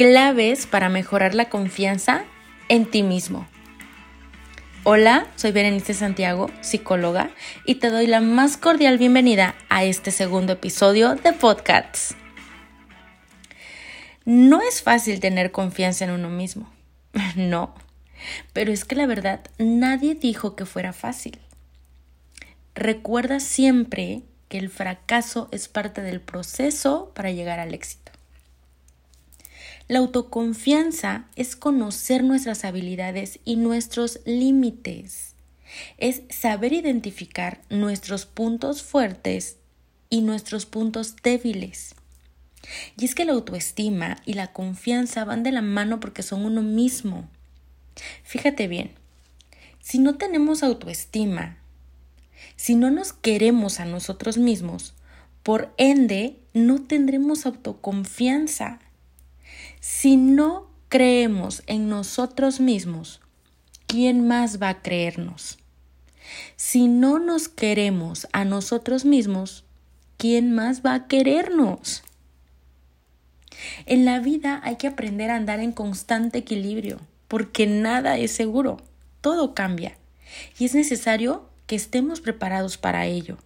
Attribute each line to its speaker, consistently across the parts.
Speaker 1: claves para mejorar la confianza en ti mismo. Hola, soy Berenice Santiago, psicóloga, y te doy la más cordial bienvenida a este segundo episodio de Podcasts. No es fácil tener confianza en uno mismo, no, pero es que la verdad nadie dijo que fuera fácil. Recuerda siempre que el fracaso es parte del proceso para llegar al éxito. La autoconfianza es conocer nuestras habilidades y nuestros límites. Es saber identificar nuestros puntos fuertes y nuestros puntos débiles. Y es que la autoestima y la confianza van de la mano porque son uno mismo. Fíjate bien, si no tenemos autoestima, si no nos queremos a nosotros mismos, por ende no tendremos autoconfianza. Si no creemos en nosotros mismos, ¿quién más va a creernos? Si no nos queremos a nosotros mismos, ¿quién más va a querernos? En la vida hay que aprender a andar en constante equilibrio, porque nada es seguro, todo cambia, y es necesario que estemos preparados para ello.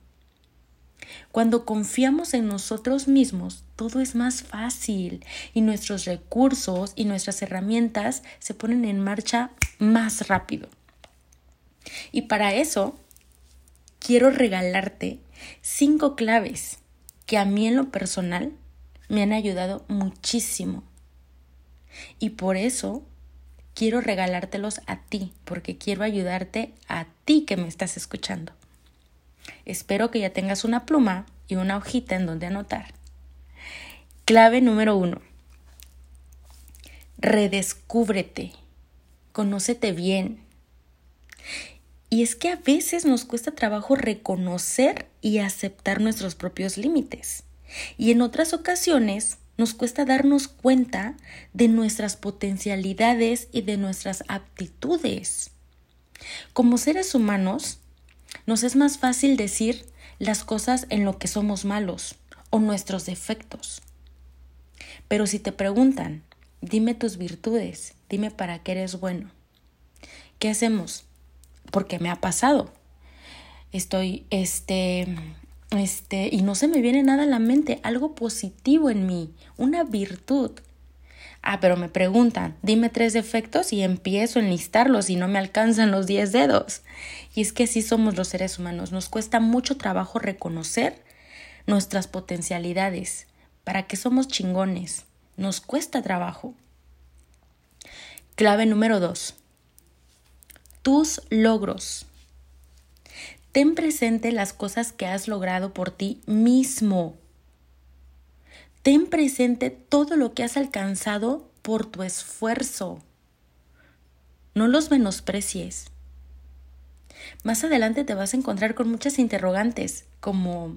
Speaker 1: Cuando confiamos en nosotros mismos, todo es más fácil y nuestros recursos y nuestras herramientas se ponen en marcha más rápido. Y para eso, quiero regalarte cinco claves que a mí en lo personal me han ayudado muchísimo. Y por eso quiero regalártelos a ti, porque quiero ayudarte a ti que me estás escuchando. Espero que ya tengas una pluma y una hojita en donde anotar. Clave número uno. Redescúbrete. Conócete bien. Y es que a veces nos cuesta trabajo reconocer y aceptar nuestros propios límites. Y en otras ocasiones nos cuesta darnos cuenta de nuestras potencialidades y de nuestras aptitudes. Como seres humanos, nos es más fácil decir las cosas en lo que somos malos o nuestros defectos. Pero si te preguntan, dime tus virtudes, dime para qué eres bueno. ¿Qué hacemos? Porque me ha pasado. Estoy, este, este, y no se me viene nada a la mente, algo positivo en mí, una virtud. Ah, pero me preguntan, dime tres defectos y empiezo a enlistarlos y no me alcanzan los diez dedos. Y es que así somos los seres humanos, nos cuesta mucho trabajo reconocer nuestras potencialidades, para que somos chingones, nos cuesta trabajo. Clave número dos. Tus logros. Ten presente las cosas que has logrado por ti mismo Ten presente todo lo que has alcanzado por tu esfuerzo. No los menosprecies. Más adelante te vas a encontrar con muchas interrogantes, como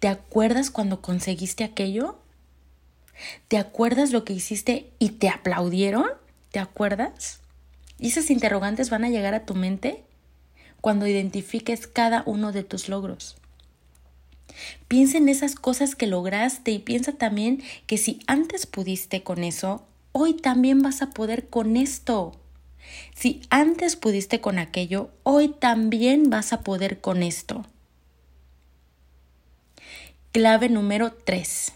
Speaker 1: ¿te acuerdas cuando conseguiste aquello? ¿Te acuerdas lo que hiciste y te aplaudieron? ¿Te acuerdas? Y esas interrogantes van a llegar a tu mente cuando identifiques cada uno de tus logros. Piensa en esas cosas que lograste y piensa también que si antes pudiste con eso, hoy también vas a poder con esto. Si antes pudiste con aquello, hoy también vas a poder con esto. Clave número 3.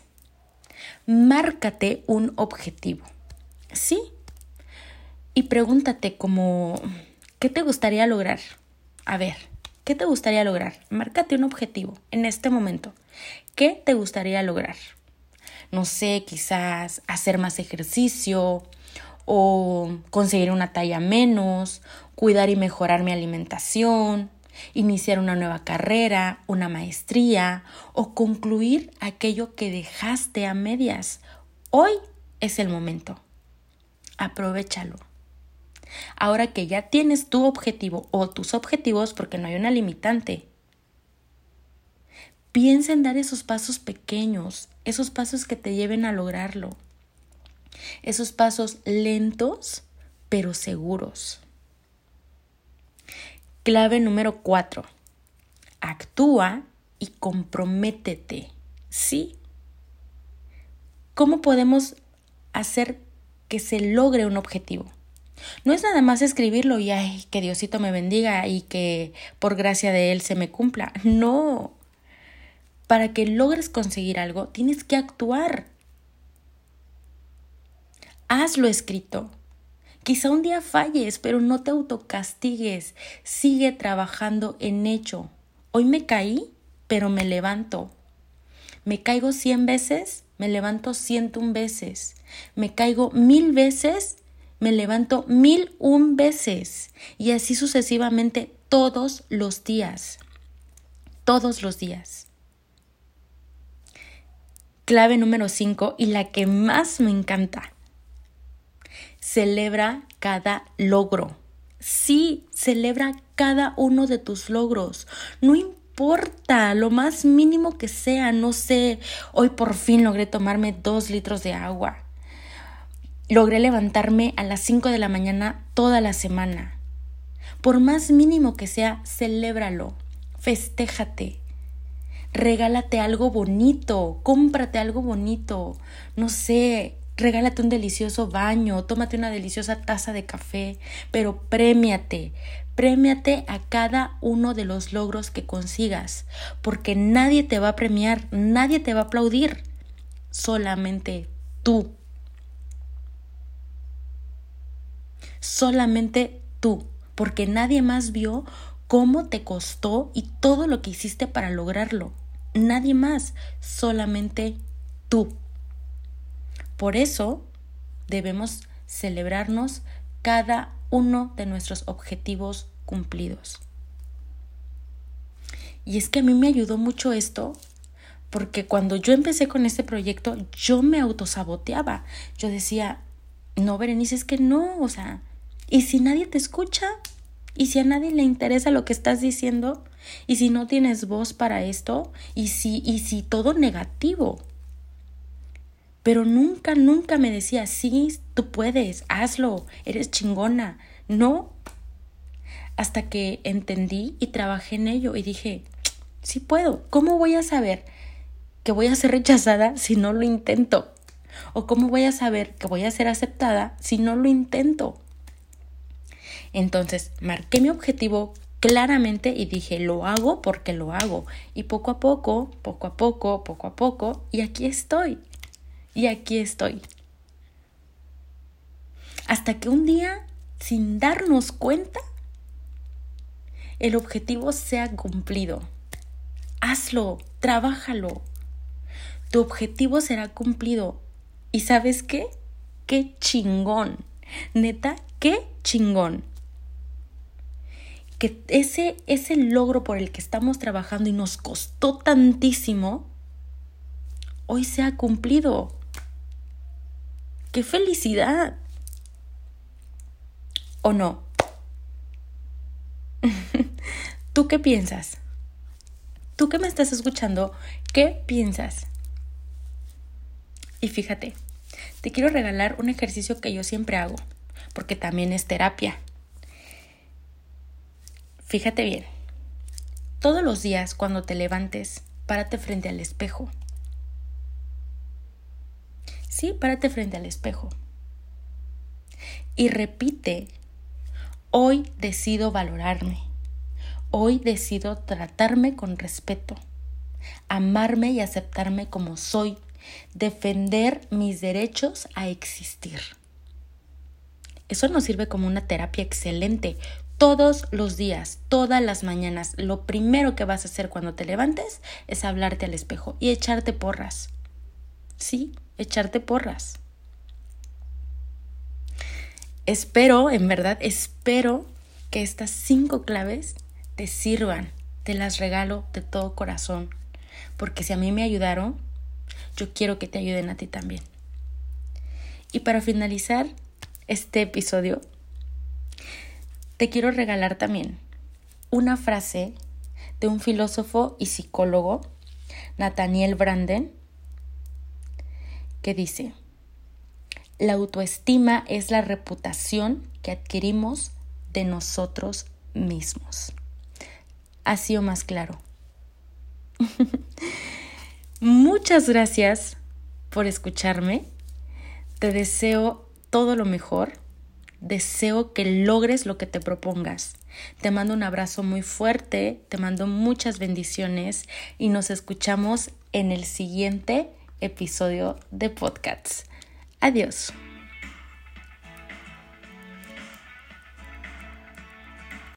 Speaker 1: Márcate un objetivo. ¿Sí? Y pregúntate como, ¿qué te gustaría lograr? A ver, ¿Qué te gustaría lograr? Márcate un objetivo en este momento. ¿Qué te gustaría lograr? No sé, quizás hacer más ejercicio o conseguir una talla menos, cuidar y mejorar mi alimentación, iniciar una nueva carrera, una maestría o concluir aquello que dejaste a medias. Hoy es el momento. Aprovechalo. Ahora que ya tienes tu objetivo o tus objetivos, porque no hay una limitante, piensa en dar esos pasos pequeños, esos pasos que te lleven a lograrlo, esos pasos lentos pero seguros. Clave número cuatro. Actúa y comprométete. ¿Sí? ¿Cómo podemos hacer que se logre un objetivo. No es nada más escribirlo y ay, que Diosito me bendiga y que por gracia de Él se me cumpla. No. Para que logres conseguir algo, tienes que actuar. Hazlo escrito. Quizá un día falles, pero no te autocastigues. Sigue trabajando en hecho. Hoy me caí, pero me levanto. Me caigo cien veces, me levanto ciento un veces. Me caigo mil veces, me levanto mil un veces. Y así sucesivamente todos los días. Todos los días. Clave número cinco y la que más me encanta. Celebra cada logro. Sí, celebra cada uno de tus logros. No importa lo más mínimo que sea, no sé, hoy por fin logré tomarme dos litros de agua. Logré levantarme a las cinco de la mañana toda la semana. Por más mínimo que sea, celébralo, festéjate, regálate algo bonito, cómprate algo bonito, no sé, regálate un delicioso baño, tómate una deliciosa taza de café, pero premiate, Premiate a cada uno de los logros que consigas, porque nadie te va a premiar, nadie te va a aplaudir, solamente tú. Solamente tú, porque nadie más vio cómo te costó y todo lo que hiciste para lograrlo. Nadie más, solamente tú. Por eso debemos celebrarnos cada uno de nuestros objetivos cumplidos. Y es que a mí me ayudó mucho esto porque cuando yo empecé con este proyecto yo me autosaboteaba. Yo decía, no, Berenice, es que no, o sea, ¿y si nadie te escucha? ¿Y si a nadie le interesa lo que estás diciendo? ¿Y si no tienes voz para esto? ¿Y si, y si todo negativo? Pero nunca, nunca me decía, sí, tú puedes, hazlo, eres chingona. No. Hasta que entendí y trabajé en ello y dije, sí puedo. ¿Cómo voy a saber que voy a ser rechazada si no lo intento? ¿O cómo voy a saber que voy a ser aceptada si no lo intento? Entonces, marqué mi objetivo claramente y dije, lo hago porque lo hago. Y poco a poco, poco a poco, poco a poco, y aquí estoy y aquí estoy. Hasta que un día, sin darnos cuenta, el objetivo sea cumplido. Hazlo, trabájalo. Tu objetivo será cumplido. ¿Y sabes qué? ¡Qué chingón! Neta, qué chingón. Que ese, ese logro por el que estamos trabajando y nos costó tantísimo, hoy se ha cumplido. ¡Qué felicidad! ¿O no? ¿Tú qué piensas? ¿Tú que me estás escuchando, qué piensas? Y fíjate, te quiero regalar un ejercicio que yo siempre hago, porque también es terapia. Fíjate bien, todos los días cuando te levantes, párate frente al espejo Sí, párate frente al espejo. Y repite, hoy decido valorarme. Hoy decido tratarme con respeto, amarme y aceptarme como soy, defender mis derechos a existir. Eso nos sirve como una terapia excelente. Todos los días, todas las mañanas, lo primero que vas a hacer cuando te levantes es hablarte al espejo y echarte porras. Sí, echarte porras. Espero, en verdad, espero que estas cinco claves te sirvan. Te las regalo de todo corazón. Porque si a mí me ayudaron, yo quiero que te ayuden a ti también. Y para finalizar este episodio, te quiero regalar también una frase de un filósofo y psicólogo, Nathaniel Branden, que dice, la autoestima es la reputación que adquirimos de nosotros mismos. Ha sido más claro. Muchas gracias por escucharme. Te deseo todo lo mejor. Deseo que logres lo que te propongas. Te mando un abrazo muy fuerte, te mando muchas bendiciones y nos escuchamos en el siguiente episodio de Podcasts. Adiós.